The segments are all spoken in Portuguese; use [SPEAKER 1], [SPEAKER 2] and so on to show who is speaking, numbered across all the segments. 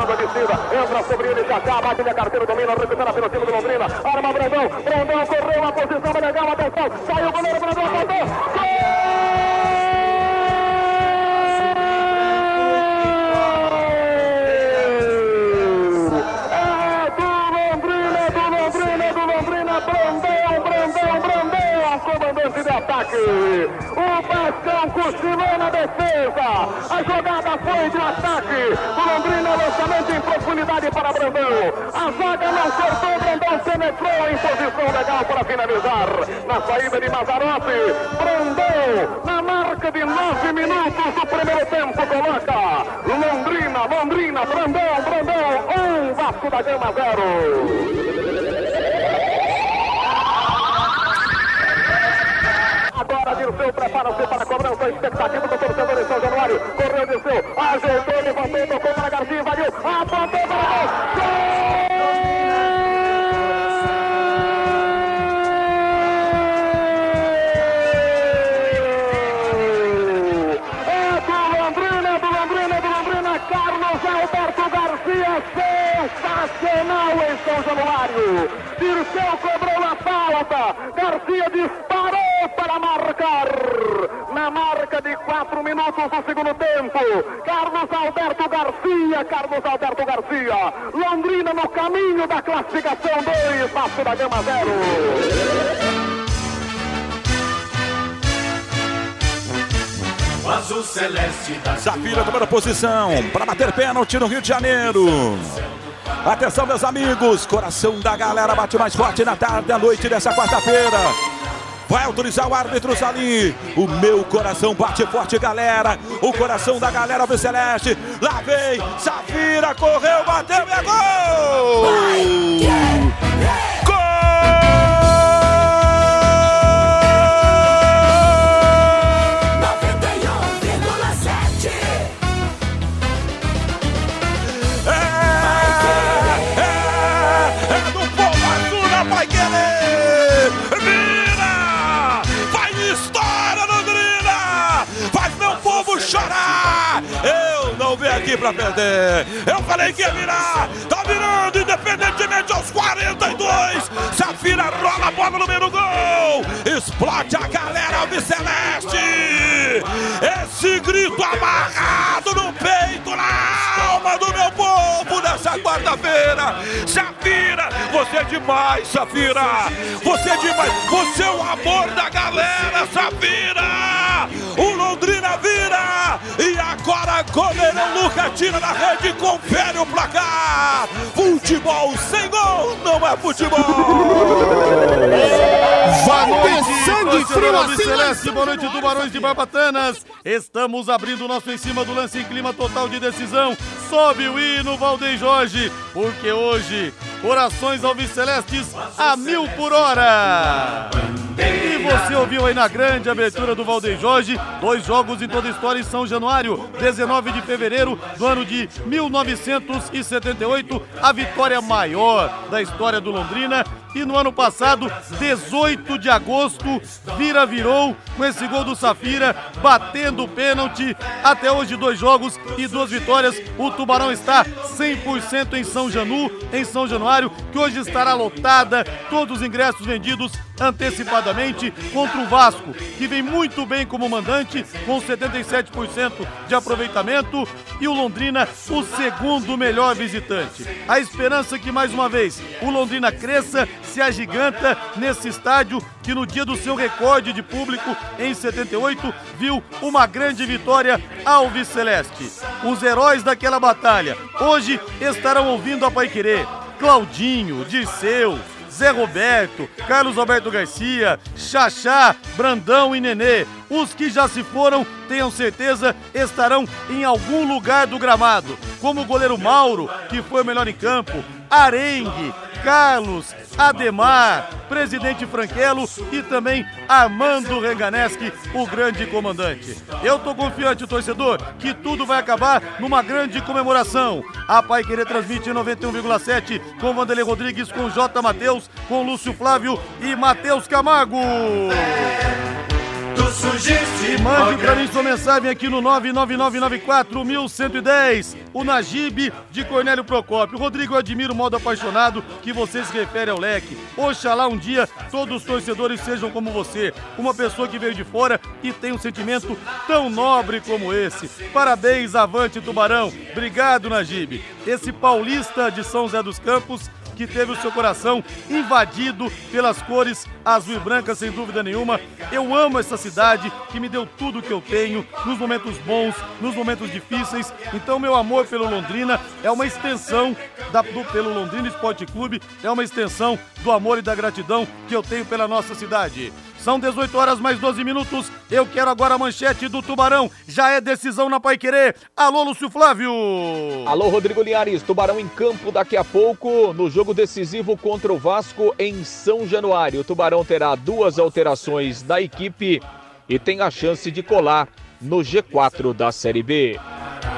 [SPEAKER 1] Entrando a descida, entra sobre ele, já já, bate a carteira, domina, recupera pelo time do Londrina, arma Brandão, Brandão correu, a posição legal, atenção, saiu o goleiro, Brandão, apontou, jogada foi de ataque. O Londrina, lançamento em profundidade para Brandão. A zaga não cortou, Brandão penetrou em posição legal para finalizar. Na saída de Mazzarotti, Brandão, na marca de nove minutos do primeiro tempo, coloca Londrina, Londrina, Brandão, Brandão, um Vasco da Gama, zero. Agora Dirceu prepara-se para a expectativa do torcedor em São Januário. Correu, Dirceu, ajeitou, levantou, tocou para Garcia, invadiu, apontou para quatro minutos do segundo tempo, Carlos Alberto Garcia, Carlos Alberto Garcia, Londrina no caminho da classificação 2, Vasco da Gama 0.
[SPEAKER 2] O azul celeste da
[SPEAKER 3] Zafira tomando posição para bater pênalti no Rio de Janeiro. Atenção, meus amigos. Coração da galera bate mais forte na tarde, à noite dessa quarta-feira. Vai autorizar o árbitro Salim. O meu coração bate forte, galera. O coração da galera do Celeste. Lá vem, Safira, correu, bateu e é gol! Aqui pra perder! Eu falei que ia virar! Tá virando, independentemente aos 42! Safira rola a bola no meio gol! Explode a galera Albiceleste! Esse grito amarrado no peito, na alma do meu povo nessa quarta-feira! Safira, você é demais, Safira! Você é demais! Você é o amor da galera, Safira! O Vira! E agora Goleirão Lucas tira na rede, confere o placar! Futebol sem gol não é futebol!
[SPEAKER 4] Ter
[SPEAKER 5] noite,
[SPEAKER 4] sangue frio assim,
[SPEAKER 5] Celeste, boa noite, Tubarões de Barbatanas. Estamos abrindo o nosso em cima do lance em clima total de decisão. Sobe o hino, Valdeir Jorge, porque hoje, corações alvicelestes a mil por hora. E você ouviu aí na grande abertura do Valdeir Jorge, dois jogos em toda a história em São Januário, 19 de fevereiro do ano de 1978, a vitória maior da história do Londrina. E no ano passado, 18 de agosto, vira virou com esse gol do Safira, batendo o pênalti. Até hoje, dois jogos e duas vitórias. O Tubarão está 100% em São Janu, em São Januário, que hoje estará lotada, todos os ingressos vendidos antecipadamente contra o Vasco, que vem muito bem como mandante, com 77% de aproveitamento, e o Londrina, o segundo melhor visitante. A esperança que mais uma vez o Londrina cresça, se agiganta nesse estádio que no dia do seu recorde de público em 78 viu uma grande vitória Alves Celeste. Os heróis daquela batalha hoje estarão ouvindo a Paiquerê. Claudinho, Dirceu, Zé Roberto, Carlos Alberto Garcia, Xaxá, Brandão e Nenê. Os que já se foram, tenham certeza, estarão em algum lugar do gramado, como o goleiro Mauro, que foi o melhor em campo, Arengue, Carlos, Ademar, presidente Franquelo e também Armando Renganeschi, o grande comandante. Eu tô confiante, torcedor, que tudo vai acabar numa grande comemoração. A Pai Querer transmite 91,7 com Vanderlei Rodrigues, com J. Matheus, com Lúcio Flávio e Matheus Camargo. E mande pra mim sua mensagem aqui no 999941110. O Najib de Cornélio Procópio. Rodrigo, eu admiro o modo apaixonado que você se refere ao leque. Oxalá um dia todos os torcedores sejam como você. Uma pessoa que veio de fora e tem um sentimento tão nobre como esse. Parabéns, avante Tubarão. Obrigado, Najib. Esse paulista de São José dos Campos que teve o seu coração invadido pelas cores azul e branca, sem dúvida nenhuma. Eu amo essa cidade que me deu tudo o que eu tenho, nos momentos bons, nos momentos difíceis. Então, meu amor pelo Londrina é uma extensão da, do, pelo Londrina Esporte Clube, é uma extensão do amor e da gratidão que eu tenho pela nossa cidade. São 18 horas mais 12 minutos. Eu quero agora a manchete do Tubarão. Já é decisão na Pai Querer. Alô, Lúcio Flávio.
[SPEAKER 4] Alô, Rodrigo Linhares. Tubarão em campo daqui a pouco no jogo decisivo contra o Vasco em São Januário. O Tubarão terá duas alterações da equipe e tem a chance de colar no G4 da Série B.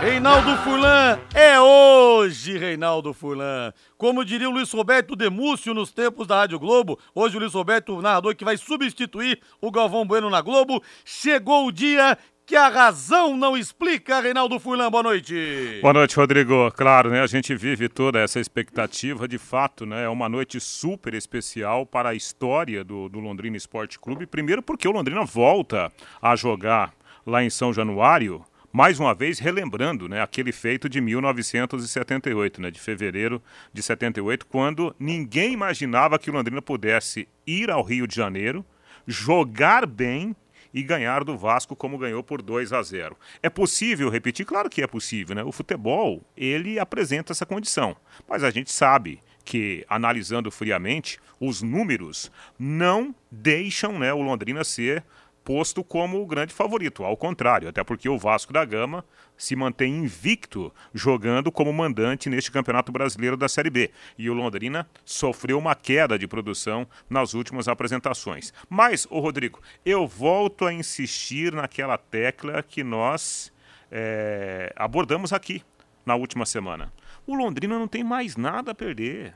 [SPEAKER 5] Reinaldo Furlan, é hoje, Reinaldo Furlan. Como diria o Luiz Roberto Demúcio nos tempos da Rádio Globo, hoje o Luiz Roberto, o narrador que vai substituir o Galvão Bueno na Globo, chegou o dia que a razão não explica. Reinaldo Furlan, boa noite.
[SPEAKER 6] Boa noite, Rodrigo. Claro, né? A gente vive toda essa expectativa, de fato, né? É uma noite super especial para a história do, do Londrina Esporte Clube. Primeiro porque o Londrina volta a jogar lá em São Januário mais uma vez relembrando né, aquele feito de 1978, né, de fevereiro de 78, quando ninguém imaginava que o Londrina pudesse ir ao Rio de Janeiro, jogar bem e ganhar do Vasco como ganhou por 2 a 0. É possível repetir? Claro que é possível, né? O futebol, ele apresenta essa condição. Mas a gente sabe que analisando friamente, os números não deixam, né, o Londrina ser posto como o grande favorito, ao contrário, até porque o Vasco da Gama se mantém invicto jogando como mandante neste Campeonato Brasileiro da Série B. E o Londrina sofreu uma queda de produção nas últimas apresentações. Mas, o Rodrigo, eu volto a insistir naquela tecla que nós é, abordamos aqui na última semana. O Londrina não tem mais nada a perder.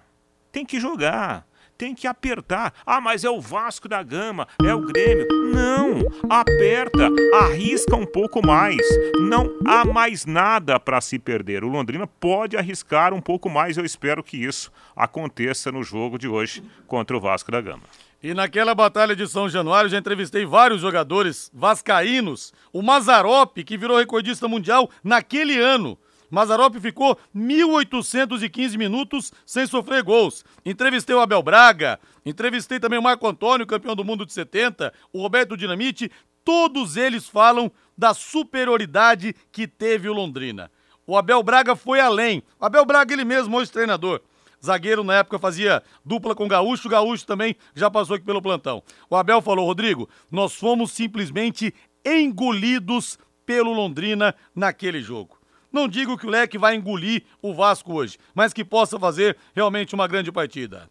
[SPEAKER 6] Tem que jogar tem que apertar. Ah, mas é o Vasco da Gama, é o Grêmio. Não, aperta, arrisca um pouco mais. Não há mais nada para se perder. O Londrina pode arriscar um pouco mais. Eu espero que isso aconteça no jogo de hoje contra o Vasco da Gama.
[SPEAKER 5] E naquela batalha de São Januário, já entrevistei vários jogadores vascaínos. O Mazarop, que virou recordista mundial naquele ano. Mazarop ficou 1.815 minutos sem sofrer gols. Entrevistei o Abel Braga, entrevistei também o Marco Antônio, campeão do mundo de 70, o Roberto Dinamite. Todos eles falam da superioridade que teve o Londrina. O Abel Braga foi além. O Abel Braga, ele mesmo, hoje treinador. Zagueiro na época fazia dupla com Gaúcho, Gaúcho também já passou aqui pelo plantão. O Abel falou: Rodrigo, nós fomos simplesmente engolidos pelo Londrina naquele jogo. Não digo que o Leque vai engolir o Vasco hoje, mas que possa fazer realmente uma grande partida.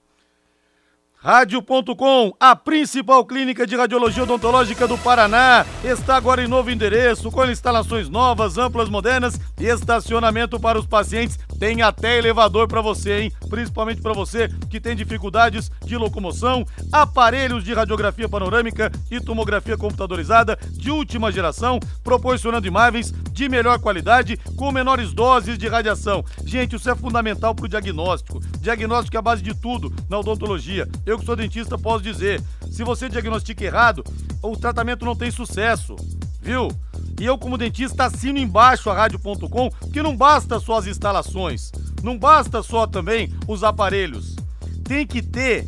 [SPEAKER 5] Rádio.com, a principal clínica de radiologia odontológica do Paraná, está agora em novo endereço, com instalações novas, amplas, modernas e estacionamento para os pacientes. Tem até elevador para você, hein? Principalmente para você que tem dificuldades de locomoção, aparelhos de radiografia panorâmica e tomografia computadorizada de última geração, proporcionando imagens de melhor qualidade com menores doses de radiação. Gente, isso é fundamental para o diagnóstico. Diagnóstico é a base de tudo na odontologia. Eu eu que sou dentista posso dizer, se você diagnostica errado, o tratamento não tem sucesso, viu? E eu como dentista assino embaixo a rádio.com que não basta só as instalações, não basta só também os aparelhos. Tem que ter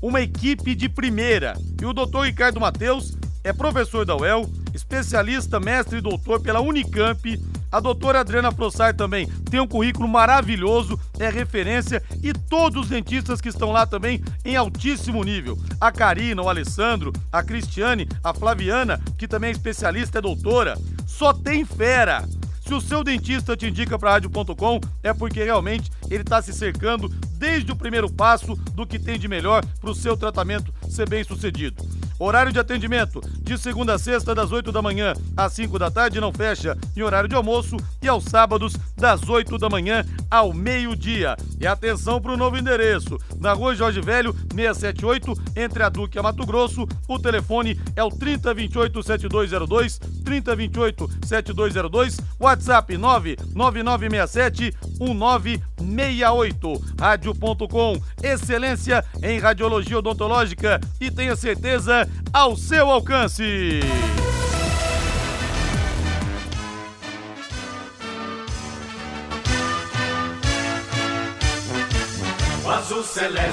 [SPEAKER 5] uma equipe de primeira. E o doutor Ricardo Mateus é professor da UEL, especialista, mestre e doutor pela Unicamp, A doutora Adriana Prossar também tem um currículo maravilhoso, é referência e todos os dentistas que estão lá também em altíssimo nível. A Karina, o Alessandro, a Cristiane, a Flaviana, que também é especialista, é doutora. Só tem fera! Se o seu dentista te indica para rádio.com, é porque realmente ele está se cercando desde o primeiro passo do que tem de melhor para o seu tratamento ser bem sucedido. Horário de atendimento de segunda a sexta, das 8 da manhã às 5 da tarde, não fecha em horário de almoço e aos sábados, das 8 da manhã ao meio-dia. E atenção para o novo endereço: na rua Jorge Velho, 678, entre a Duque e a Mato Grosso. O telefone é o 3028-7202, 3028-7202, WhatsApp 99967 1968. Rádio.com, excelência em radiologia odontológica e tenha certeza ao seu alcance.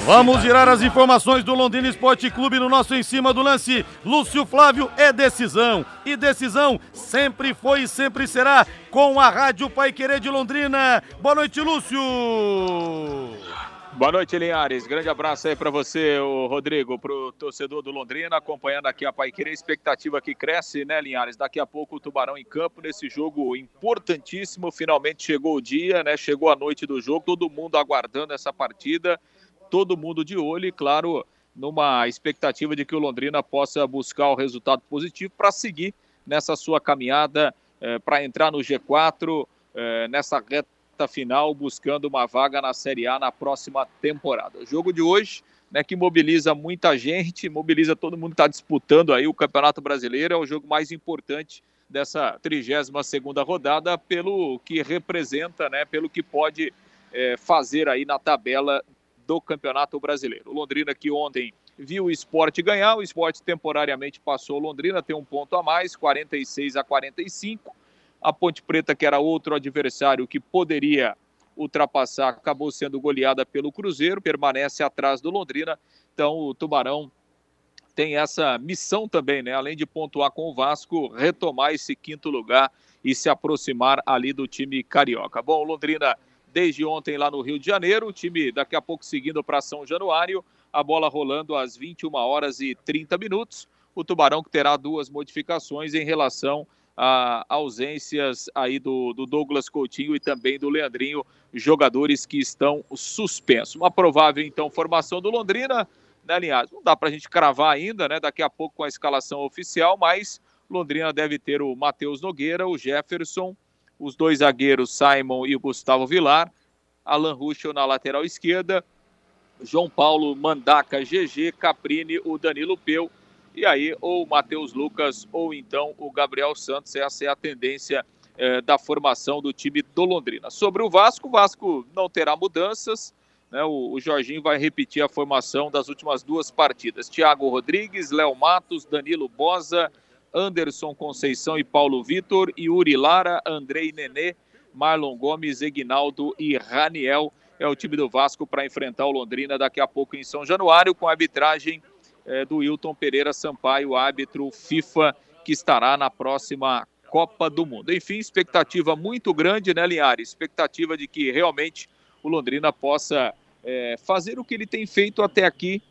[SPEAKER 5] Vamos girar as informações do Londrina Esporte Clube no nosso em cima do lance. Lúcio Flávio é decisão. E decisão sempre foi e sempre será com a Rádio Pai Querer de Londrina. Boa noite, Lúcio.
[SPEAKER 4] Boa noite, Linhares. Grande abraço aí para você, o Rodrigo, para o torcedor do Londrina, acompanhando aqui a Paiqueira. Expectativa que cresce, né, Linhares? Daqui a pouco o Tubarão em campo nesse jogo importantíssimo. Finalmente chegou o dia, né? Chegou a noite do jogo, todo mundo aguardando essa partida, todo mundo de olho e, claro, numa expectativa de que o Londrina possa buscar o resultado positivo para seguir nessa sua caminhada eh, para entrar no G4, eh, nessa reta reta final, buscando uma vaga na Série A na próxima temporada. O jogo de hoje, né, que mobiliza muita gente, mobiliza todo mundo que está disputando aí o Campeonato Brasileiro, é o jogo mais importante dessa 32ª rodada, pelo que representa, né, pelo que pode é, fazer aí na tabela do Campeonato Brasileiro. O Londrina que ontem viu o esporte ganhar, o esporte temporariamente passou o Londrina, tem um ponto a mais, 46 a 45. A Ponte Preta, que era outro adversário que poderia ultrapassar, acabou sendo goleada pelo Cruzeiro, permanece atrás do Londrina. Então o Tubarão tem essa missão também, né? Além de pontuar com o Vasco, retomar esse quinto lugar e se aproximar ali do time carioca. Bom, Londrina desde ontem lá no Rio de Janeiro, o time daqui a pouco seguindo para São Januário, a bola rolando às 21 horas e 30 minutos. O Tubarão que terá duas modificações em relação a ausências aí do, do, Douglas Coutinho e também do Leandrinho, jogadores que estão suspensos. Uma provável, então, formação do Londrina, né, Linhares? Não dá para a gente cravar ainda, né? Daqui a pouco com a escalação oficial, mas Londrina deve ter o Matheus Nogueira, o Jefferson, os dois zagueiros Simon e o Gustavo Vilar, Alan Ruschel na lateral esquerda, João Paulo, Mandaca, GG, Caprini, o Danilo Peu e aí, ou o Matheus Lucas, ou então o Gabriel Santos. Essa é a tendência é, da formação do time do Londrina. Sobre o Vasco, o Vasco não terá mudanças. Né? O, o Jorginho vai repetir a formação das últimas duas partidas. Thiago Rodrigues, Léo Matos, Danilo Bosa, Anderson Conceição e Paulo Vitor, Yuri Lara, Andrei Nenê, Marlon Gomes, Egnaldo e Raniel. É o time do Vasco para enfrentar o Londrina daqui a pouco em São Januário, com a arbitragem é, do Wilton Pereira Sampaio, árbitro FIFA, que estará na próxima Copa do Mundo. Enfim, expectativa muito grande, né, Linhares? Expectativa de que realmente o Londrina possa é, fazer o que ele tem feito até aqui,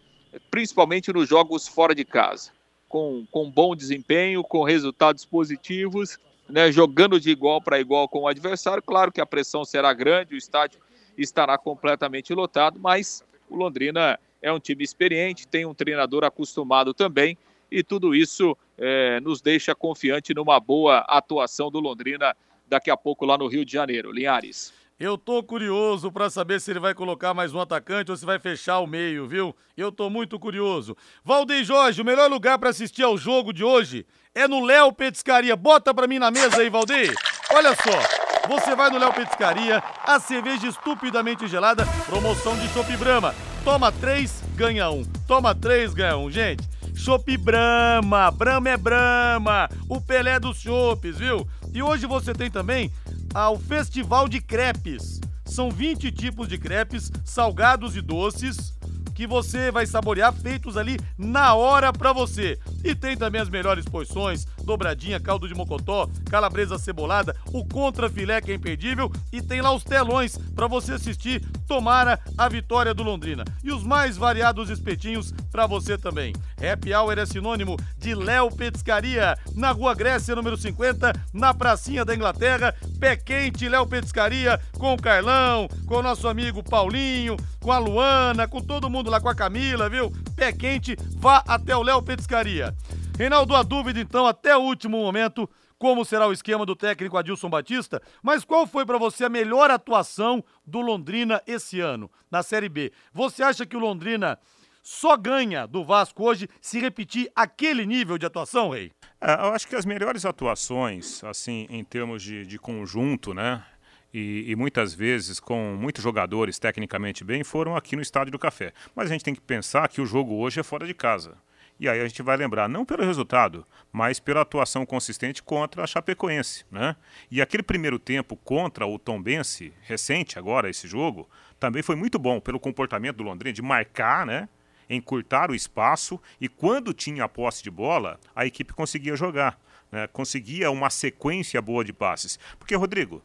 [SPEAKER 4] principalmente nos jogos fora de casa. Com, com bom desempenho, com resultados positivos, né, jogando de igual para igual com o adversário. Claro que a pressão será grande, o estádio estará completamente lotado, mas o Londrina é um time experiente, tem um treinador acostumado também, e tudo isso é, nos deixa confiante numa boa atuação do Londrina daqui a pouco lá no Rio de Janeiro. Linhares.
[SPEAKER 5] Eu tô curioso para saber se ele vai colocar mais um atacante ou se vai fechar o meio, viu? Eu tô muito curioso. Valdeir Jorge, o melhor lugar para assistir ao jogo de hoje é no Léo Petiscaria. Bota para mim na mesa aí, Valdeir. Olha só, você vai no Léo Petiscaria, a cerveja estupidamente gelada, promoção de Chopp Brahma. Toma três, ganha um. Toma três, ganha um. Gente, Chopp Brahma. Brahma é Brahma. O Pelé dos chopes, viu? E hoje você tem também ah, o Festival de Crepes. São 20 tipos de crepes, salgados e doces, que você vai saborear feitos ali na hora para você. E tem também as melhores porções dobradinha, caldo de mocotó, calabresa cebolada, o contra filé que é imperdível e tem lá os telões para você assistir. Tomara a vitória do Londrina. E os mais variados espetinhos para você também. Happy Hour é sinônimo de Léo Petiscaria, na Rua Grécia, número 50, na Pracinha da Inglaterra. Pé quente, Léo Petiscaria, com o Carlão, com o nosso amigo Paulinho, com a Luana, com todo mundo lá, com a Camila, viu? Pé quente, vá até o Léo Petiscaria. Reinaldo, a dúvida então, até o último momento, como será o esquema do técnico Adilson Batista, mas qual foi para você a melhor atuação do Londrina esse ano, na Série B? Você acha que o Londrina só ganha do Vasco hoje se repetir aquele nível de atuação, Rei?
[SPEAKER 6] É, eu acho que as melhores atuações, assim, em termos de, de conjunto, né? E, e, muitas vezes com muitos jogadores tecnicamente bem, foram aqui no Estádio do Café. Mas a gente tem que pensar que o jogo hoje é fora de casa. E aí a gente vai lembrar, não pelo resultado, mas pela atuação consistente contra a Chapecoense. Né? E aquele primeiro tempo contra o Tombense, recente agora, esse jogo, também foi muito bom pelo comportamento do Londrina de marcar, né? encurtar o espaço e quando tinha a posse de bola, a equipe conseguia jogar. Né? Conseguia uma sequência boa de passes. Porque, Rodrigo,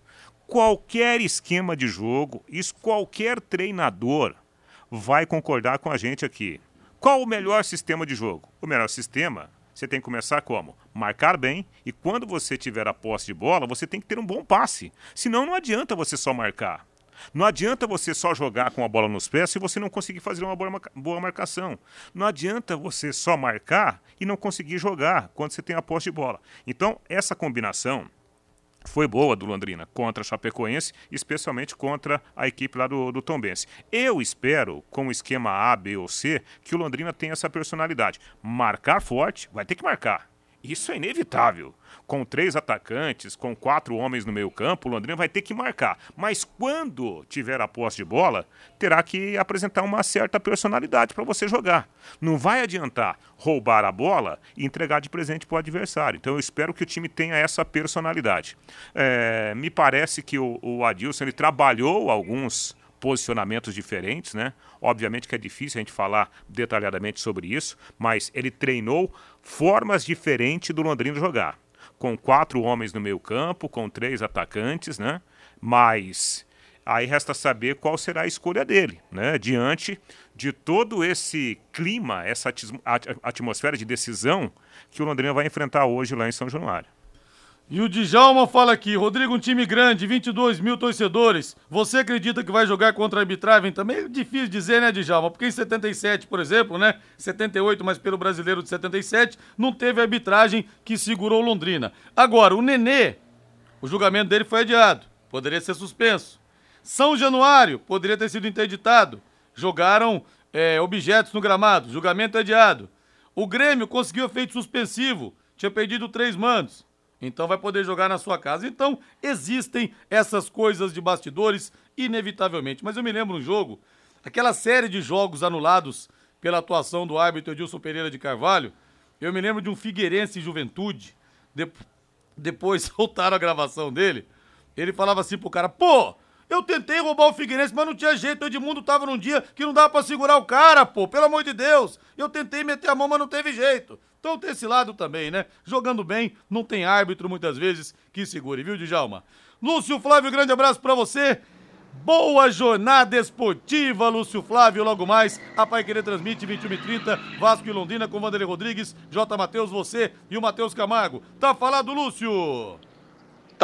[SPEAKER 6] qualquer esquema de jogo, isso qualquer treinador vai concordar com a gente aqui. Qual o melhor sistema de jogo? O melhor sistema, você tem que começar como? Marcar bem e quando você tiver a posse de bola, você tem que ter um bom passe. Senão não adianta você só marcar. Não adianta você só jogar com a bola nos pés se você não conseguir fazer uma boa marcação. Não adianta você só marcar e não conseguir jogar quando você tem a posse de bola. Então, essa combinação foi boa do Londrina contra a Chapecoense, especialmente contra a equipe lá do, do Tombense. Eu espero, com o esquema A, B ou C, que o Londrina tenha essa personalidade. Marcar forte, vai ter que marcar. Isso é inevitável. Com três atacantes, com quatro homens no meio campo, o Londrina vai ter que marcar. Mas quando tiver a posse de bola, terá que apresentar uma certa personalidade para você jogar. Não vai adiantar roubar a bola e entregar de presente para o adversário. Então eu espero que o time tenha essa personalidade. É, me parece que o, o Adilson ele trabalhou alguns posicionamentos diferentes, né? Obviamente que é difícil a gente falar detalhadamente sobre isso, mas ele treinou formas diferentes do Londrina jogar. Com quatro homens no meio campo, com três atacantes, né? Mas aí resta saber qual será a escolha dele, né? Diante de todo esse clima, essa atmosfera de decisão que o Londrina vai enfrentar hoje lá em São Januário.
[SPEAKER 5] E o Djalma fala aqui, Rodrigo, um time grande, 22 mil torcedores. Você acredita que vai jogar contra a arbitragem? Também é difícil dizer, né, Djalma? Porque em 77, por exemplo, né? 78, mas pelo brasileiro de 77, não teve arbitragem que segurou Londrina. Agora, o Nenê, o julgamento dele foi adiado. Poderia ser suspenso. São Januário, poderia ter sido interditado. Jogaram é, objetos no gramado, julgamento adiado. O Grêmio conseguiu efeito suspensivo, tinha perdido três mandos. Então vai poder jogar na sua casa. Então existem essas coisas de bastidores, inevitavelmente. Mas eu me lembro um jogo, aquela série de jogos anulados pela atuação do árbitro Edilson Pereira de Carvalho. Eu me lembro de um Figueirense Juventude. De... Depois soltaram a gravação dele. Ele falava assim pro cara: pô, eu tentei roubar o Figueirense, mas não tinha jeito. O Edmundo tava num dia que não dava pra segurar o cara, pô. Pelo amor de Deus. Eu tentei meter a mão, mas não teve jeito. Então tem esse lado também, né? Jogando bem, não tem árbitro muitas vezes que segure, viu, Djalma? Lúcio Flávio, grande abraço para você. Boa jornada esportiva, Lúcio Flávio. Logo mais, a Pai Querer transmite 21 e 30 Vasco e Londrina com Vanderlei Rodrigues, J. Matheus, você e o Matheus Camargo. Tá falado, Lúcio?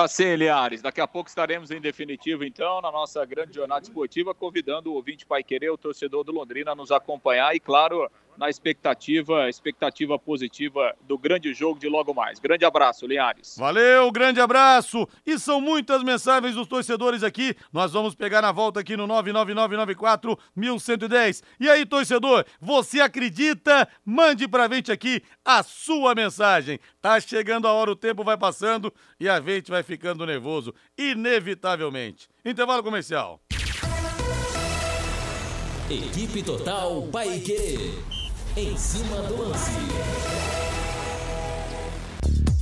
[SPEAKER 4] Tá sim, Liares. Daqui a pouco estaremos em definitivo, então, na nossa grande jornada esportiva, convidando o ouvinte Pai Querer, o torcedor do Londrina, a nos acompanhar e, claro, na expectativa, expectativa positiva do grande jogo de logo mais. Grande abraço, Linhares.
[SPEAKER 5] Valeu, grande abraço. E são muitas mensagens dos torcedores aqui. Nós vamos pegar na volta aqui no 99994 1110. E aí, torcedor, você acredita? Mande pra gente aqui a sua mensagem. Tá chegando a hora, o tempo vai passando e a gente vai ficando nervoso, inevitavelmente. Intervalo comercial.
[SPEAKER 7] Equipe Total Paique. Em cima do lance.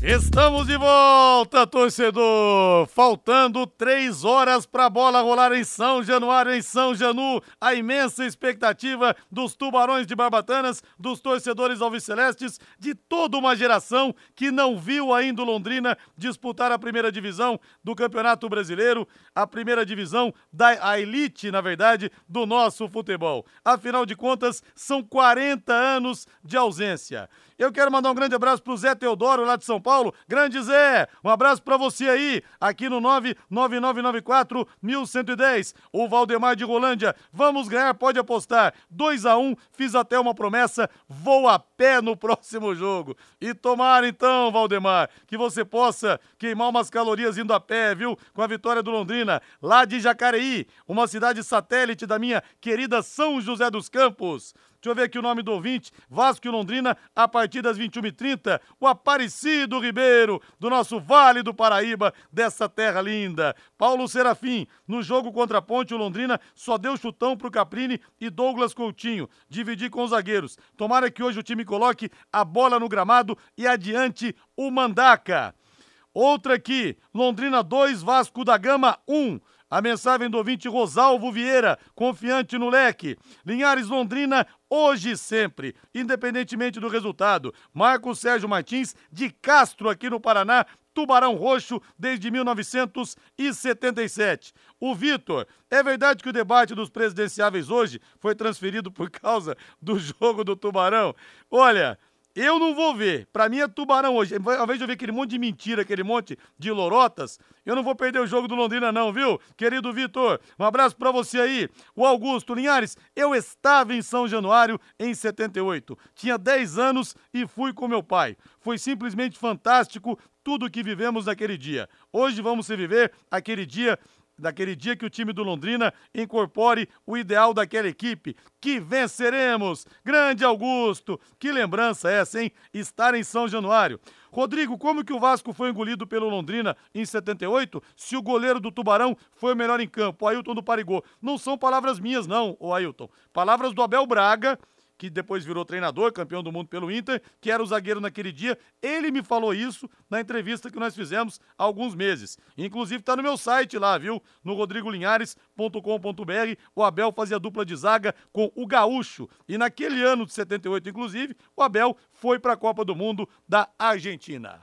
[SPEAKER 5] Estamos de volta, torcedor! Faltando três horas para a bola rolar em São Januário, em São Janu. A imensa expectativa dos tubarões de Barbatanas, dos torcedores alvicelestes, de toda uma geração que não viu ainda o Londrina disputar a primeira divisão do Campeonato Brasileiro, a primeira divisão da a elite, na verdade, do nosso futebol. Afinal de contas, são 40 anos de ausência. Eu quero mandar um grande abraço pro Zé Teodoro, lá de São Paulo. Grande Zé, um abraço para você aí, aqui no 99994 1110. O Valdemar de Rolândia, vamos ganhar, pode apostar. 2 a 1 fiz até uma promessa, vou a pé no próximo jogo. E tomara então, Valdemar, que você possa queimar umas calorias indo a pé, viu? Com a vitória do Londrina, lá de Jacareí, uma cidade satélite da minha querida São José dos Campos. Deixa eu ver aqui o nome do ouvinte. Vasco e Londrina, a partir das 21h30. O Aparecido Ribeiro, do nosso Vale do Paraíba, dessa terra linda. Paulo Serafim, no jogo contra a Ponte, o Londrina só deu chutão pro Caprini e Douglas Coutinho. Dividir com os zagueiros. Tomara que hoje o time coloque a bola no gramado e adiante o Mandaca. Outra aqui, Londrina 2, Vasco da Gama 1. A mensagem do ouvinte Rosalvo Vieira, confiante no leque. Linhares Londrina, hoje e sempre, independentemente do resultado. Marcos Sérgio Martins, de Castro, aqui no Paraná, Tubarão Roxo desde 1977. O Vitor, é verdade que o debate dos presidenciáveis hoje foi transferido por causa do jogo do Tubarão? Olha, eu não vou ver. Pra mim é tubarão hoje. Ao invés de eu ver aquele monte de mentira, aquele monte de lorotas, eu não vou perder o jogo do Londrina, não, viu? Querido Vitor, um abraço pra você aí. O Augusto Linhares, eu estava em São Januário em 78. Tinha 10 anos e fui com meu pai. Foi simplesmente fantástico tudo que vivemos naquele dia. Hoje vamos viver aquele dia daquele dia que o time do Londrina incorpore o ideal daquela equipe, que venceremos. Grande Augusto, que lembrança essa, hein? Estar em São Januário. Rodrigo, como que o Vasco foi engolido pelo Londrina em 78 se o goleiro do Tubarão foi o melhor em campo, o Ailton do Parigô? Não são palavras minhas não, o Ailton. Palavras do Abel Braga, que depois virou treinador, campeão do mundo pelo Inter, que era o zagueiro naquele dia. Ele me falou isso na entrevista que nós fizemos há alguns meses. Inclusive está no meu site lá, viu? No rodrigolinhares.com.br. O Abel fazia dupla de zaga com o Gaúcho. E naquele ano de 78, inclusive, o Abel foi para a Copa do Mundo da Argentina.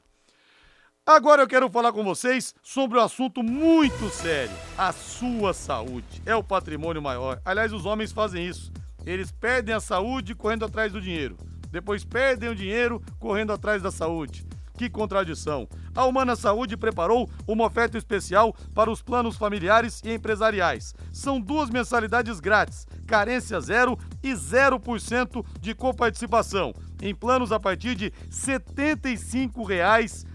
[SPEAKER 5] Agora eu quero falar com vocês sobre um assunto muito sério: a sua saúde. É o patrimônio maior. Aliás, os homens fazem isso eles perdem a saúde correndo atrás do dinheiro. Depois perdem o dinheiro correndo atrás da saúde. Que contradição! A Humana Saúde preparou uma oferta especial para os planos familiares e empresariais. São duas mensalidades grátis, carência zero e 0% de coparticipação, em planos a partir de R$ 75,16.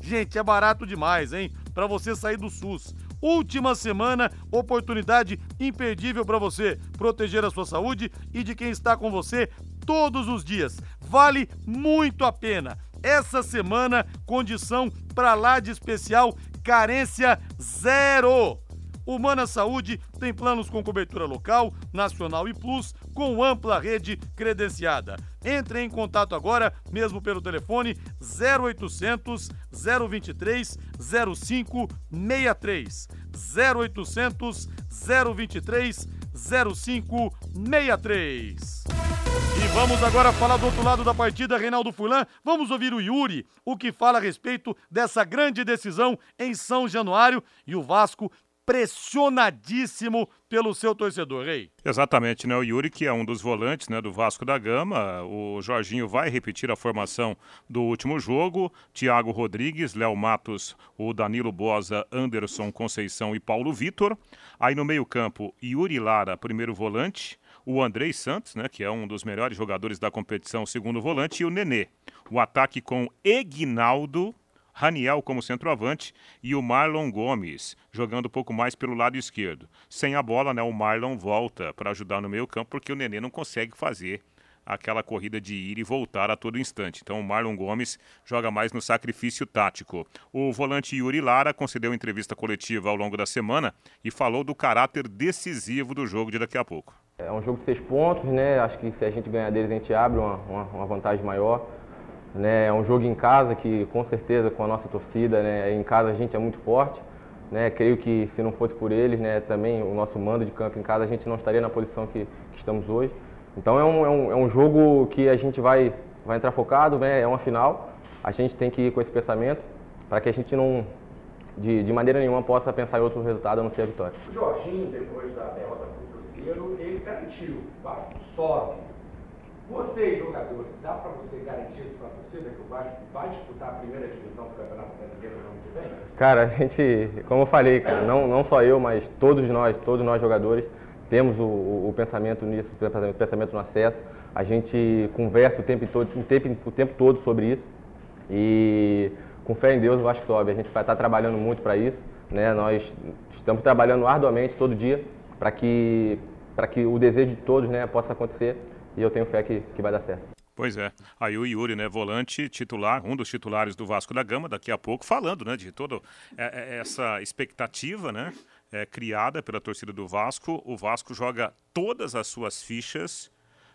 [SPEAKER 5] Gente, é barato demais, hein? Para você sair do SUS. Última semana, oportunidade imperdível para você proteger a sua saúde e de quem está com você todos os dias. Vale muito a pena. Essa semana, condição para lá de especial, carência zero. Humana Saúde tem planos com cobertura local, nacional e plus, com ampla rede credenciada. Entre em contato agora, mesmo pelo telefone 0800 023 0563. 0800 023 0563. E vamos agora falar do outro lado da partida, Reinaldo Fulan. Vamos ouvir o Yuri, o que fala a respeito dessa grande decisão em São Januário e o Vasco pressionadíssimo pelo seu torcedor, Rei.
[SPEAKER 6] Exatamente, né? O Yuri, que é um dos volantes né, do Vasco da Gama, o Jorginho vai repetir a formação do último jogo. Thiago Rodrigues, Léo Matos, o Danilo Bosa, Anderson Conceição e Paulo Vitor. Aí no meio-campo, Yuri Lara, primeiro volante. O Andrei Santos, né, que é um dos melhores jogadores da competição, segundo volante, e o Nenê. O ataque com Egnaldo, Raniel como centroavante e o Marlon Gomes jogando um pouco mais pelo lado esquerdo. Sem a bola, né, o Marlon volta para ajudar no meio campo porque o Nenê não consegue fazer aquela corrida de ir e voltar a todo instante. Então o Marlon Gomes joga mais no sacrifício tático. O volante Yuri Lara concedeu entrevista coletiva ao longo da semana e falou do caráter decisivo do jogo de daqui a pouco.
[SPEAKER 8] É um jogo de seis pontos, né? Acho que se a gente ganhar deles, a gente abre uma, uma, uma vantagem maior. Né? É um jogo em casa que, com certeza, com a nossa torcida, né? em casa a gente é muito forte. Né? Creio que se não fosse por eles, né? também o nosso mando de campo em casa, a gente não estaria na posição que, que estamos hoje. Então é um, é, um, é um jogo que a gente vai, vai entrar focado, né? é uma final. A gente tem que ir com esse pensamento para que a gente não, de, de maneira nenhuma, possa pensar em outro resultado a não ser a vitória.
[SPEAKER 9] O Jorginho, depois da derrota para o Cruzeiro, ele garantiu, sobe. Vocês, jogadores, dá para você garantir para torcida que o Vasco vai disputar a primeira divisão do Campeonato Brasileiro no ano que vem?
[SPEAKER 8] Cara, a gente, como eu falei, cara, não, não só eu, mas todos nós, todos nós jogadores, temos o, o, o pensamento nisso, o pensamento, no acesso. A gente conversa o tempo, todo, o, tempo, o tempo todo sobre isso. E com fé em Deus o Vasco sobe. A gente vai estar trabalhando muito para isso. Né? Nós estamos trabalhando arduamente todo dia para que, que o desejo de todos né, possa acontecer e eu tenho fé que, que vai dar certo.
[SPEAKER 6] Pois é. Aí o Yuri, né, volante titular, um dos titulares do Vasco da Gama, daqui a pouco falando, né, de toda é, é, essa expectativa, né, é, criada pela torcida do Vasco. O Vasco joga todas as suas fichas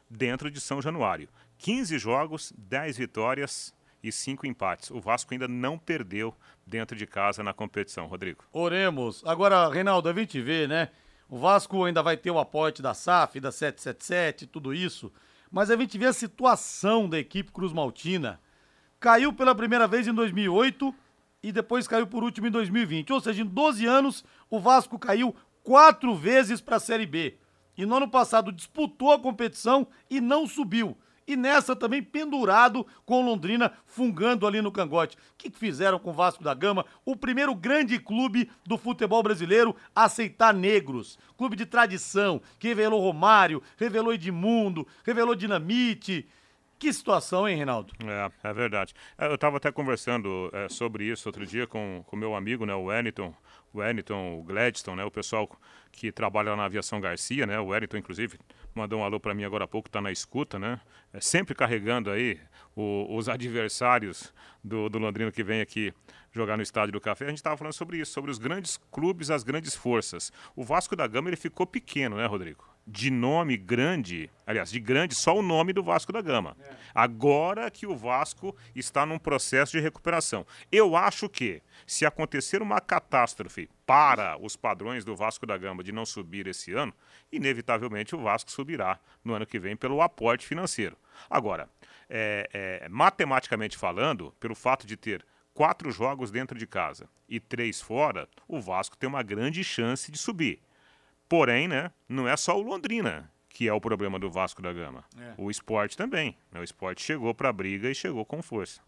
[SPEAKER 6] dentro de São Januário. 15 jogos, 10 vitórias e 5 empates. O Vasco ainda não perdeu dentro de casa na competição, Rodrigo.
[SPEAKER 5] Oremos. Agora, Reinaldo, a gente vê, né? O Vasco ainda vai ter o aporte da SAF, da 777, tudo isso. Mas a gente vê a situação da equipe Cruz Maltina. Caiu pela primeira vez em 2008 e depois caiu por último em 2020. Ou seja, em 12 anos, o Vasco caiu quatro vezes para a Série B. E no ano passado disputou a competição e não subiu e nessa também pendurado com Londrina fungando ali no cangote. O que fizeram com o Vasco da Gama? O primeiro grande clube do futebol brasileiro a aceitar negros. Clube de tradição, que revelou Romário, revelou Edmundo, revelou Dinamite. Que situação, hein, Reinaldo?
[SPEAKER 6] É, é verdade. É, eu estava até conversando é, sobre isso outro dia com o meu amigo, né, o Wellington, o Wellington, o Gladstone, né, o pessoal que trabalha lá na Aviação Garcia, né, o Wellington, inclusive, mandou um alô para mim agora há pouco, está na escuta, né? É sempre carregando aí o, os adversários do, do Londrina que vem aqui jogar no Estádio do Café. A gente estava falando sobre isso, sobre os grandes clubes, as grandes forças. O Vasco da Gama ele ficou pequeno, né, Rodrigo? De nome grande, aliás, de grande, só o nome do Vasco da Gama. É. Agora que o Vasco está num processo de recuperação. Eu acho que se acontecer uma catástrofe para os padrões do Vasco da Gama de não subir esse ano, inevitavelmente o Vasco subirá no ano que vem pelo aporte financeiro. Agora, é, é, matematicamente falando, pelo fato de ter quatro jogos dentro de casa e três fora, o Vasco tem uma grande chance de subir. Porém, né, não é só o Londrina que é o problema do Vasco da Gama. É. O esporte também. Né? O esporte chegou para a briga e chegou com força.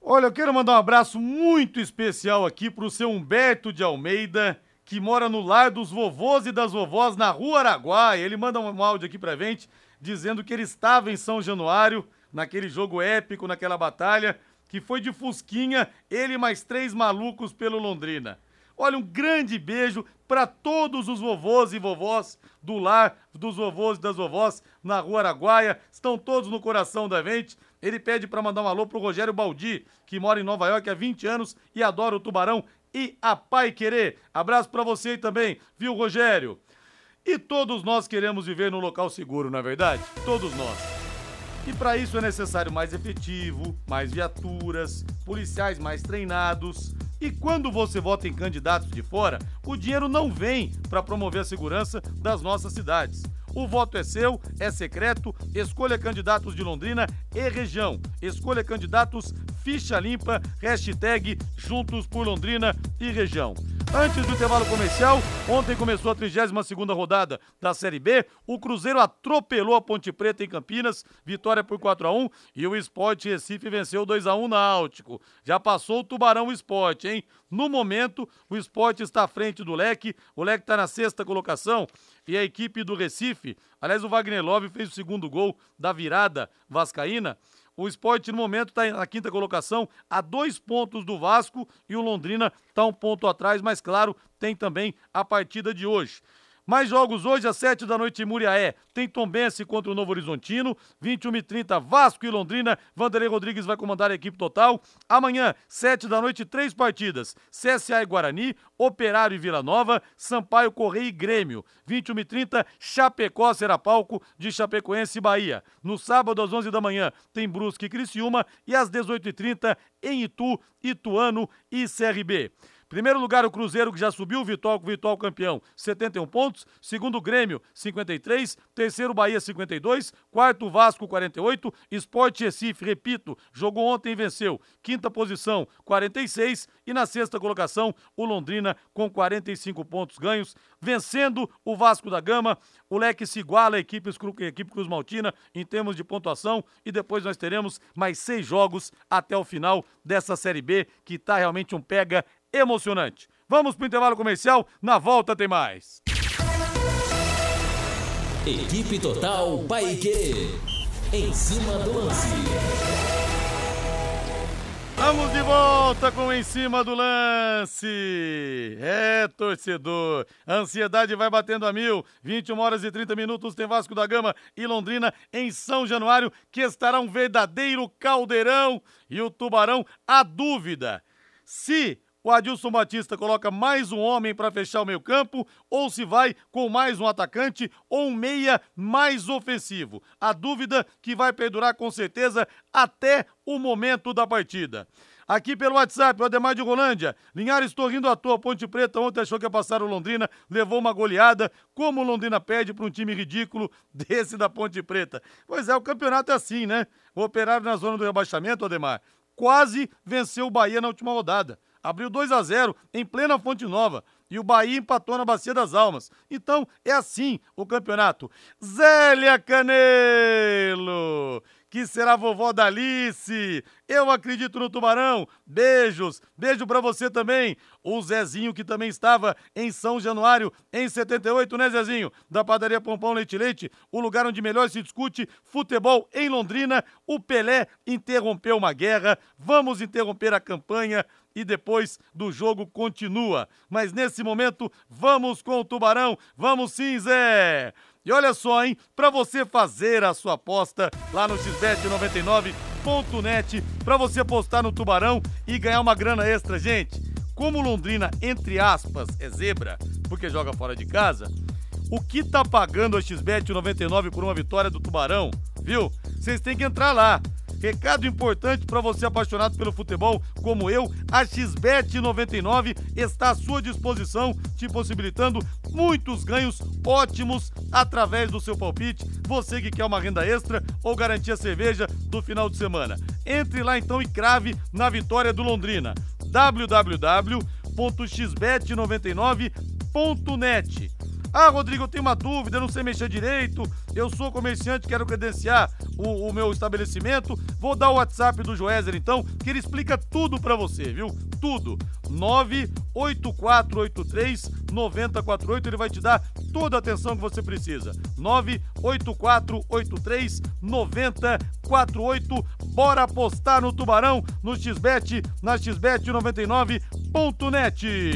[SPEAKER 5] Olha, eu quero mandar um abraço muito especial aqui para o seu Humberto de Almeida, que mora no lar dos vovôs e das vovós na Rua Araguaia. Ele manda um áudio aqui pra gente dizendo que ele estava em São Januário, naquele jogo épico, naquela batalha, que foi de Fusquinha, ele mais três malucos pelo Londrina. Olha, um grande beijo para todos os vovôs e vovós do lar dos vovôs e das vovós na Rua Araguaia. Estão todos no coração da gente. Ele pede para mandar um alô pro Rogério Baldi, que mora em Nova York há 20 anos e adora o Tubarão e a Pai Querer. Abraço para você também, viu, Rogério? E todos nós queremos viver num local seguro, não é verdade? Todos nós. E para isso é necessário mais efetivo, mais viaturas, policiais mais treinados. E quando você vota em candidatos de fora, o dinheiro não vem para promover a segurança das nossas cidades. O voto é seu, é secreto. Escolha candidatos de Londrina e região. Escolha candidatos ficha limpa, hashtag Juntos por Londrina e região. Antes do intervalo comercial, ontem começou a 32ª rodada da Série B. O Cruzeiro atropelou a Ponte Preta em Campinas, vitória por 4 a 1 e o Sport Recife venceu 2 a 1 na Náutico. Já passou o Tubarão Sport, hein? No momento, o Sport está à frente do Leque, o Leque está na sexta colocação e a equipe do Recife, aliás, o Wagner Love fez o segundo gol da virada vascaína. O esporte, no momento, está na quinta colocação, a dois pontos do Vasco e o Londrina está um ponto atrás, mas claro, tem também a partida de hoje. Mais jogos hoje às 7 da noite em Muriaé. Tem Tombense contra o Novo Horizontino. 21 e 30 Vasco e Londrina. Vanderlei Rodrigues vai comandar a equipe total. Amanhã, 7 da noite, três partidas. CSA e Guarani, Operário e Vila Nova, Sampaio, Correia e Grêmio. 21 e 30 Chapecó será palco de Chapecoense e Bahia. No sábado, às 11 da manhã, tem Brusque e Criciúma. E às 18 e 30 em Itu, Ituano e CRB. Primeiro lugar, o Cruzeiro, que já subiu, o Vitória, Vitória campeão, 71 pontos. Segundo, Grêmio, 53. Terceiro, Bahia, 52. Quarto, Vasco, 48. Esporte Recife, repito, jogou ontem e venceu. Quinta posição, 46. E na sexta colocação, o Londrina, com 45 pontos ganhos. Vencendo o Vasco da Gama, o leque se iguala à equipe, à equipe Cruz Maltina em termos de pontuação. E depois nós teremos mais seis jogos até o final dessa Série B, que tá realmente um pega emocionante. Vamos pro intervalo comercial, na volta tem mais.
[SPEAKER 7] Equipe Total Paique. Em cima do lance.
[SPEAKER 5] Vamos de volta com Em Cima do Lance. É, torcedor. A ansiedade vai batendo a mil. 21 horas e 30 minutos tem Vasco da Gama e Londrina em São Januário, que estará um verdadeiro caldeirão. E o Tubarão, a dúvida. Se o Adilson Batista coloca mais um homem para fechar o meio-campo ou se vai com mais um atacante ou um meia mais ofensivo. A dúvida que vai perdurar com certeza até o momento da partida. Aqui pelo WhatsApp, o Ademar de Rolândia. Linhares, estou rindo à toa. Ponte Preta ontem achou que ia passar o Londrina, levou uma goleada. Como o Londrina perde para um time ridículo desse da Ponte Preta? Pois é, o campeonato é assim, né? O operário na zona do rebaixamento, Ademar, quase venceu o Bahia na última rodada abriu 2 a 0 em plena Fonte Nova e o Bahia empatou na Bacia das Almas. Então é assim o campeonato. Zélia Canelo! que será vovó da Alice. Eu acredito no Tubarão. Beijos. Beijo para você também. O Zezinho, que também estava em São Januário, em 78, né, Zezinho? Da padaria Pompão Leite Leite, o lugar onde melhor se discute futebol em Londrina. O Pelé interrompeu uma guerra. Vamos interromper a campanha e depois do jogo continua. Mas nesse momento, vamos com o Tubarão. Vamos sim, Zé! E olha só, hein? Para você fazer a sua aposta lá no xbet99.net, para você apostar no Tubarão e ganhar uma grana extra, gente. Como Londrina, entre aspas, é zebra, porque joga fora de casa, o que tá pagando a XBET99 por uma vitória do Tubarão, viu? Vocês têm que entrar lá Recado importante para você apaixonado pelo futebol como eu, a XBET 99 está à sua disposição, te possibilitando muitos ganhos ótimos através do seu palpite. Você que quer uma renda extra ou garantir a cerveja do final de semana. Entre lá então e crave na vitória do Londrina. www.xbet99.net ah, Rodrigo, eu tenho uma dúvida, eu não sei mexer direito, eu sou comerciante, quero credenciar o, o meu estabelecimento. Vou dar o WhatsApp do Joézer, então, que ele explica tudo para você, viu? Tudo. 98483 9048, ele vai te dar toda a atenção que você precisa. 98483 9048. Bora apostar no Tubarão, no XBET, na XBET99.net.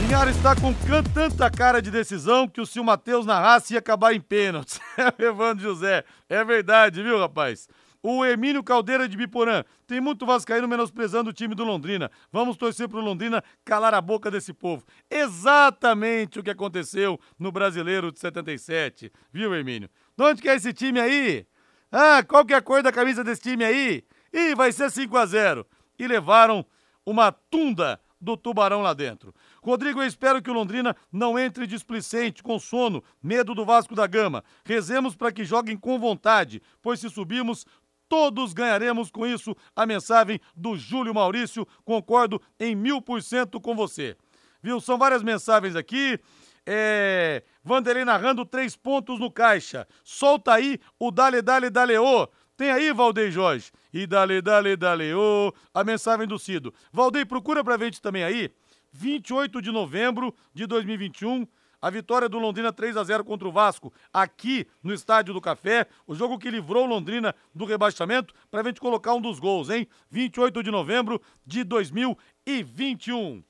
[SPEAKER 5] Linhares está com tanta cara de decisão que o Sil Matheus narrasse ia acabar em pênaltis. É Evandro José. É verdade, viu, rapaz? O Emílio Caldeira de Biporã. Tem muito vascaíno menosprezando o time do Londrina. Vamos torcer pro Londrina calar a boca desse povo. Exatamente o que aconteceu no Brasileiro de 77. Viu, Emílio? De onde que é esse time aí? Ah, qual que é a cor da camisa desse time aí? Ih, vai ser 5 a 0 E levaram uma tunda do Tubarão lá dentro. Rodrigo, eu espero que o Londrina não entre displicente, com sono, medo do Vasco da Gama. Rezemos para que joguem com vontade, pois se subirmos, todos ganharemos com isso. A mensagem do Júlio Maurício, concordo em mil por cento com você. Viu? São várias mensagens aqui. É... Vanderlei narrando três pontos no caixa. Solta aí o Dale Dale Daleô. Tem aí, Valdeir Jorge. E dale, dale, dale, ô. A mensagem do Cido. Valdeir, procura pra gente também aí. 28 de novembro de 2021. A vitória do Londrina 3 a 0 contra o Vasco, aqui no Estádio do Café. O jogo que livrou o Londrina do rebaixamento, pra gente colocar um dos gols, hein? 28 de novembro de 2021.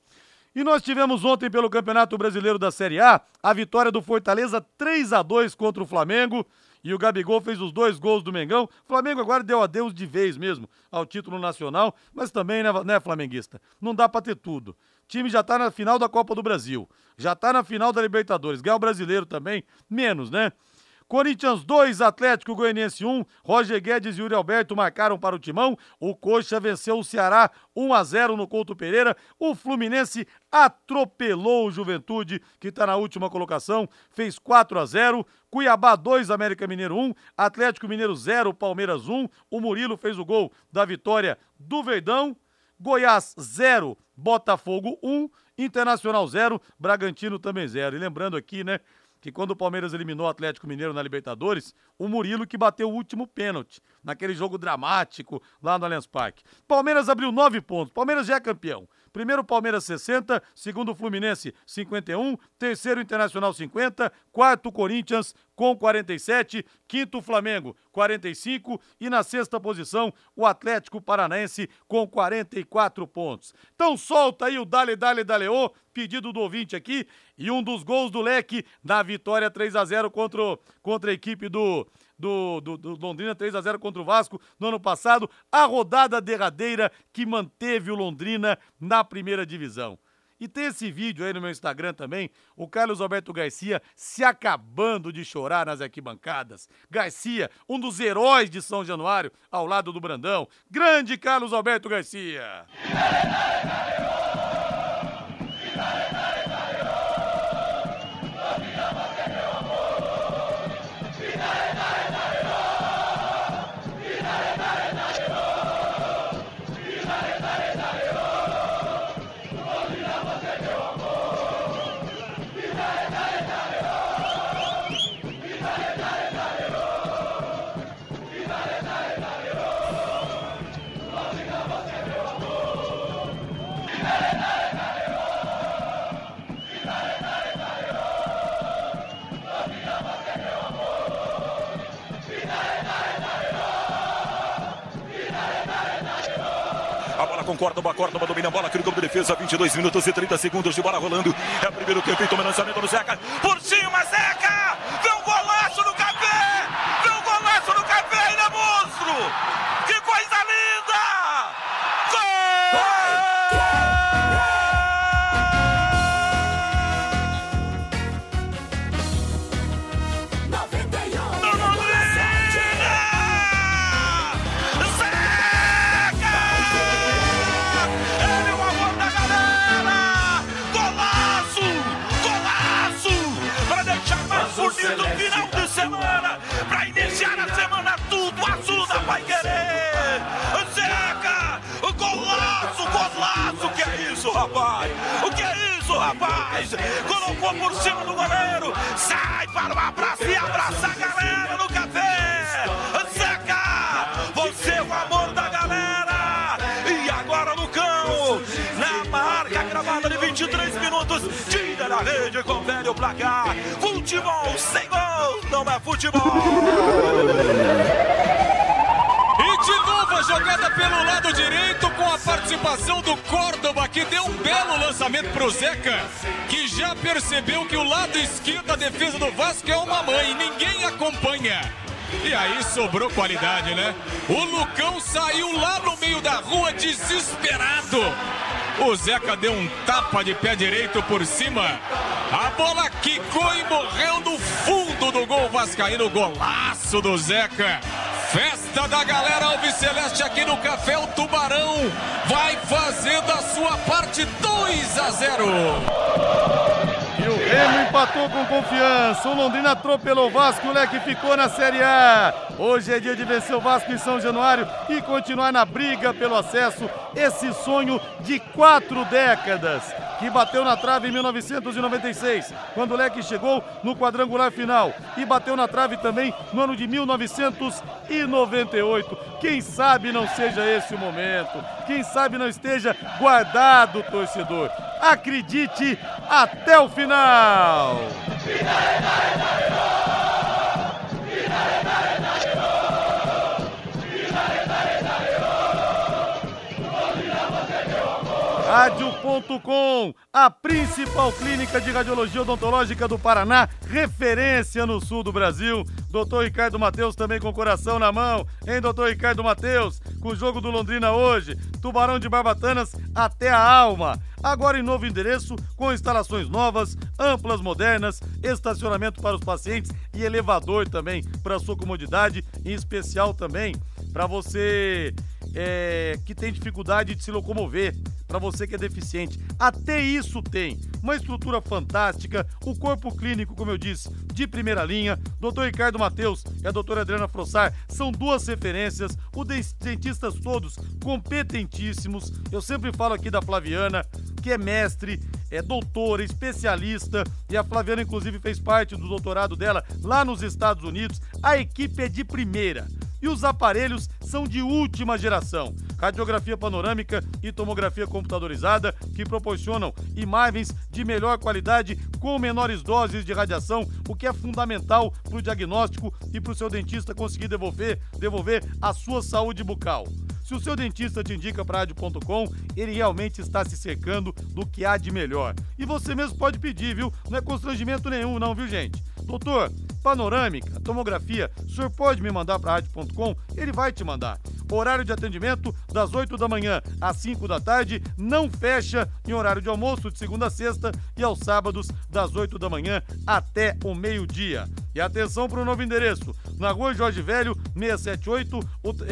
[SPEAKER 5] E nós tivemos ontem pelo Campeonato Brasileiro da Série A a vitória do Fortaleza 3 a 2 contra o Flamengo. E o Gabigol fez os dois gols do Mengão. O Flamengo agora deu adeus de vez mesmo ao título nacional, mas também, né, né flamenguista? Não dá pra ter tudo. Time já tá na final da Copa do Brasil, já tá na final da Libertadores. Ganhar o brasileiro também, menos, né? Corinthians 2, Atlético Goianiense 1. Roger Guedes e Yuri Alberto marcaram para o Timão. O Coxa venceu o Ceará 1 a 0 no Couto Pereira. O Fluminense atropelou o Juventude, que está na última colocação, fez 4 a 0. Cuiabá 2, América Mineiro 1. Atlético Mineiro 0, Palmeiras 1. O Murilo fez o gol da vitória do Verdão. Goiás 0, Botafogo 1. Internacional 0, Bragantino também 0. E lembrando aqui, né? que quando o Palmeiras eliminou o Atlético Mineiro na Libertadores, o Murilo que bateu o último pênalti, naquele jogo dramático lá no Allianz Parque. Palmeiras abriu nove pontos, Palmeiras já é campeão. Primeiro Palmeiras 60, segundo Fluminense 51, terceiro Internacional 50, quarto Corinthians com 47, quinto Flamengo 45 e na sexta posição o Atlético Paranaense com 44 pontos. Então solta aí o Dale Dale Daleô, pedido do ouvinte aqui, e um dos gols do Leque na vitória 3 a 0 contra, contra a equipe do do, do, do Londrina 3 a 0 contra o Vasco no ano passado, a rodada derradeira que manteve o Londrina na primeira divisão. E tem esse vídeo aí no meu Instagram também, o Carlos Alberto Garcia se acabando de chorar nas arquibancadas. Garcia, um dos heróis de São Januário, ao lado do Brandão. Grande Carlos Alberto Garcia!
[SPEAKER 10] Com Córdoba, Córdoba domina a bola, aqui no campo de defesa, 22 minutos e 30 segundos de bola rolando. É o primeiro tempo e toma lançamento do Zeca. Por cima, Zeca!
[SPEAKER 3] Pai Querer! Zeca! Golaço! Golaço! O que é isso, rapaz? O que é isso, rapaz? Colocou por cima do goleiro! Sai para o abraço e abraça a galera no café! Zeca! Você é o amor da galera! E agora Lucão, na marca gravada de 23 minutos, tira da rede, confere o placar. Futebol sem gol, não é futebol.
[SPEAKER 11] Jogada pelo lado direito com a participação do Córdoba, que deu um belo lançamento pro Zeca, que já percebeu que o lado esquerdo da defesa do Vasco é uma mãe, ninguém acompanha. E aí sobrou qualidade, né? O Lucão saiu lá no meio da rua desesperado. O Zeca deu um tapa de pé direito por cima. A bola quicou e morreu no fundo do gol vascaíno. Golaço do Zeca. Festa da galera Alviceleste aqui no Café o Tubarão. Vai fazendo a sua parte 2 a 0.
[SPEAKER 5] E o Remo empatou com confiança. O Londrina atropelou o Vasco. O Leque ficou na Série A. Hoje é dia de vencer o Vasco em São Januário e continuar na briga pelo acesso. Esse sonho de quatro décadas que bateu na trave em 1996, quando o Leque chegou no quadrangular final. E bateu na trave também no ano de 1998. Quem sabe não seja esse o momento. Quem sabe não esteja guardado, torcedor. Acredite até o final. Rádio.com, a principal clínica de radiologia odontológica do Paraná, referência no sul do Brasil. Doutor Ricardo Matheus também com coração na mão, hein, doutor Ricardo Matheus? Com o jogo do Londrina hoje, Tubarão de Barbatanas até a alma. Agora em novo endereço, com instalações novas, amplas, modernas, estacionamento para os pacientes e elevador também para sua comodidade, em especial também para você é, que tem dificuldade de se locomover, para você que é deficiente. Até isso tem. Uma estrutura fantástica, o corpo clínico, como eu disse, de primeira linha. Doutor Ricardo Matheus e a doutora Adriana Frossar são duas referências. Os dentistas todos competentíssimos. Eu sempre falo aqui da Flaviana, que é mestre, é doutora, especialista, e a Flaviana, inclusive, fez parte do doutorado dela lá nos Estados Unidos. A equipe é de primeira e os aparelhos são de última geração. Radiografia panorâmica e tomografia computadorizada que proporcionam imagens de melhor qualidade com menores doses de radiação, o que é fundamental para o diagnóstico e para o seu dentista conseguir devolver, devolver a sua saúde bucal. Se o seu dentista te indica para rádio.com, ele realmente está se cercando do que há de melhor. E você mesmo pode pedir, viu? Não é constrangimento nenhum, não, viu, gente? Doutor, panorâmica, tomografia, o senhor pode me mandar para rádio.com? Ele vai te mandar. Horário de atendimento das 8 da manhã às 5 da tarde, não fecha em horário de almoço de segunda a sexta e aos sábados das 8 da manhã até o meio-dia. E atenção para o novo endereço, na rua Jorge Velho, 678,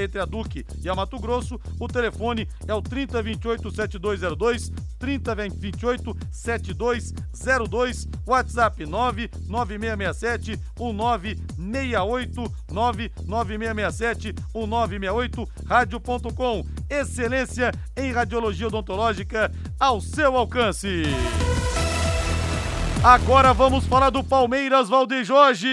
[SPEAKER 5] entre a Duque e a Mato Grosso. O telefone é o 3028-7202, 3028-7202, WhatsApp 99667 1968, 99667 1968, rádio.com. Excelência em radiologia odontológica ao seu alcance. Agora vamos falar do Palmeiras Valdeir Jorge.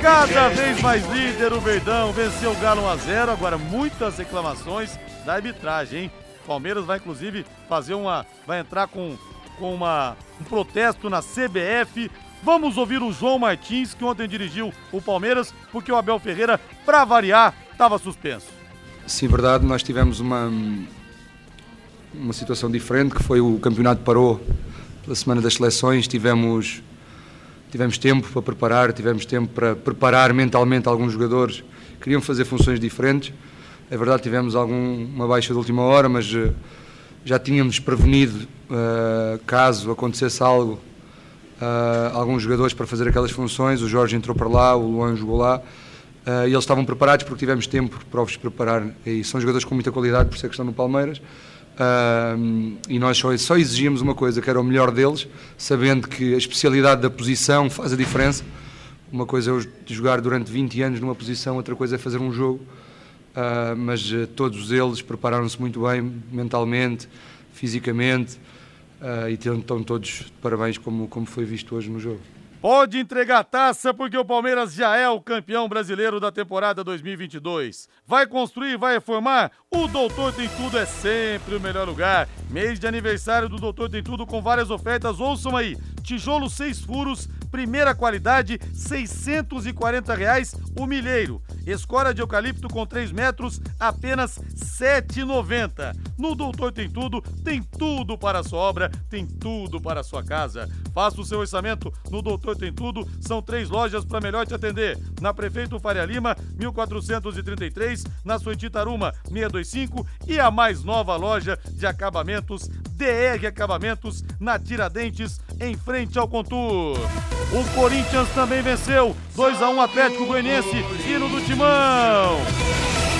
[SPEAKER 5] Cada vez mais líder o Verdão, venceu o Galo 1 a 0, agora muitas reclamações da arbitragem, hein? Palmeiras vai inclusive fazer uma vai entrar com com uma um protesto na CBF. Vamos ouvir o João Martins que ontem dirigiu o Palmeiras, porque o Abel Ferreira, para variar, estava suspenso.
[SPEAKER 12] Sim, verdade, nós tivemos uma uma situação diferente que foi o campeonato parou pela semana das seleções, tivemos, tivemos tempo para preparar, tivemos tempo para preparar mentalmente alguns jogadores que queriam fazer funções diferentes. É verdade, tivemos alguma baixa de última hora, mas uh, já tínhamos prevenido, uh, caso acontecesse algo, uh, alguns jogadores para fazer aquelas funções. O Jorge entrou para lá, o Luan jogou lá. e eles estavam preparados porque tivemos tempo para os preparar. E são jogadores com muita qualidade, por ser que estão no Palmeiras. Uh, e nós só, exigíamos uma coisa, que era o melhor deles, sabendo que a especialidade da posição faz a diferença. Uma coisa é jogar durante 20 anos numa posição, outra coisa é fazer um jogo. Uh, mas uh, todos eles prepararam-se muito bem, mentalmente, fisicamente, e estão todos de parabéns, como, como foi visto hoje no jogo.
[SPEAKER 5] Pode entregar a taça porque o Palmeiras já é o campeão brasileiro da temporada 2022. Vai construir, vai reformar? O Doutor Tem Tudo é sempre o melhor lugar. Mês de aniversário do Doutor Tem Tudo com várias ofertas. Ouçam aí: tijolo seis furos, primeira qualidade, 640 reais o milheiro. Escora de eucalipto com 3 metros, apenas R$ 7,90. No Doutor Tem Tudo, tem tudo para a sua obra, tem tudo para a sua casa. Faça o seu orçamento no Doutor Tem Tudo. São três lojas para melhor te atender. Na Prefeito Faria Lima, 1433, na Suíte Taruma, 625 e a mais nova loja de acabamentos, DR Acabamentos, na Tiradentes, em frente ao Contur. O Corinthians também venceu 2 a 1 Atlético Goianiense, hino do Timão.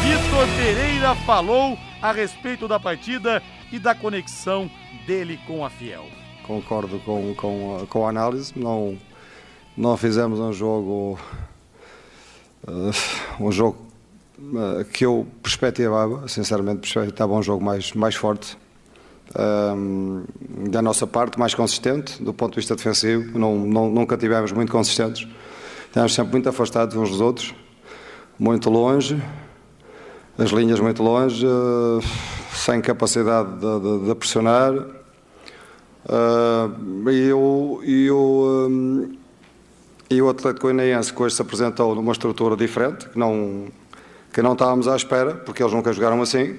[SPEAKER 5] Vitor Pereira falou a respeito da partida e da conexão dele com a Fiel.
[SPEAKER 13] Concordo com, com, com a análise, não, não fizemos um jogo uh, um jogo que eu perspectivava, sinceramente perspectivava um jogo mais, mais forte, um, da nossa parte, mais consistente do ponto de vista defensivo. Não, não, nunca tivemos muito consistentes. Estamos sempre muito afastados uns dos outros, muito longe, as linhas muito longe, uh, sem capacidade de, de, de pressionar. Uh, e, o, e, o, um, e o Atlético Goianiense que hoje se apresentou numa estrutura diferente, que não, que não estávamos à espera, porque eles nunca jogaram assim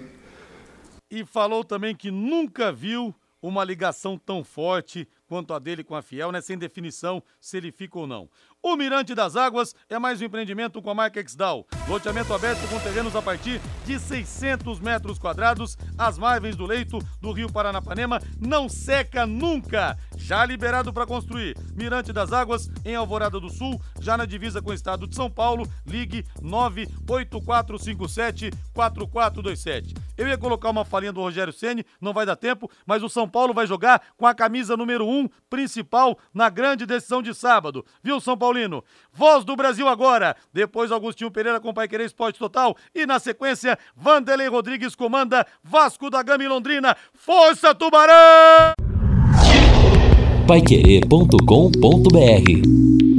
[SPEAKER 5] e falou também que nunca viu uma ligação tão forte quanto a dele com a Fiel, né? Sem definição se ele fica ou não. O Mirante das Águas é mais um empreendimento com a marca Exdal. Loteamento aberto com terrenos a partir de 600 metros quadrados, às margens do leito do Rio Paranapanema, não seca nunca. Já liberado para construir. Mirante das Águas, em Alvorada do Sul, já na divisa com o estado de São Paulo, ligue 98457-4427. Eu ia colocar uma falinha do Rogério Ceni, não vai dar tempo, mas o São Paulo vai jogar com a camisa número 1 principal na grande decisão de sábado. Viu, São Paulino? Voz do Brasil agora. Depois Augustinho Pereira com Pai Querer Esporte Total. E na sequência, Vanderlei Rodrigues comanda Vasco da Gama em Londrina. Força, Tubarão!
[SPEAKER 7] Paiquerê.com.br